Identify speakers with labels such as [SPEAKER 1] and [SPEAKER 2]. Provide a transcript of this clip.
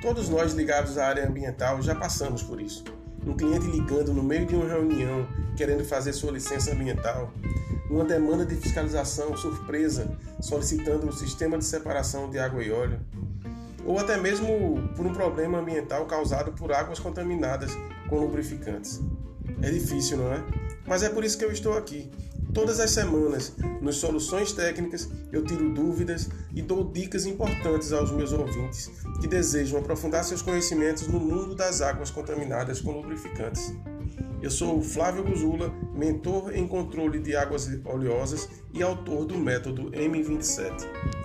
[SPEAKER 1] Todos nós ligados à área ambiental já passamos por isso. Um cliente ligando no meio de uma reunião querendo fazer sua licença ambiental, uma demanda de fiscalização surpresa solicitando o sistema de separação de água e óleo, ou até mesmo por um problema ambiental causado por águas contaminadas com lubrificantes. É difícil, não é? Mas é por isso que eu estou aqui. Todas as semanas, nos Soluções Técnicas, eu tiro dúvidas e dou dicas importantes aos meus ouvintes que desejam aprofundar seus conhecimentos no mundo das águas contaminadas com lubrificantes. Eu sou Flávio Guzula, mentor em controle de águas oleosas e autor do método M27.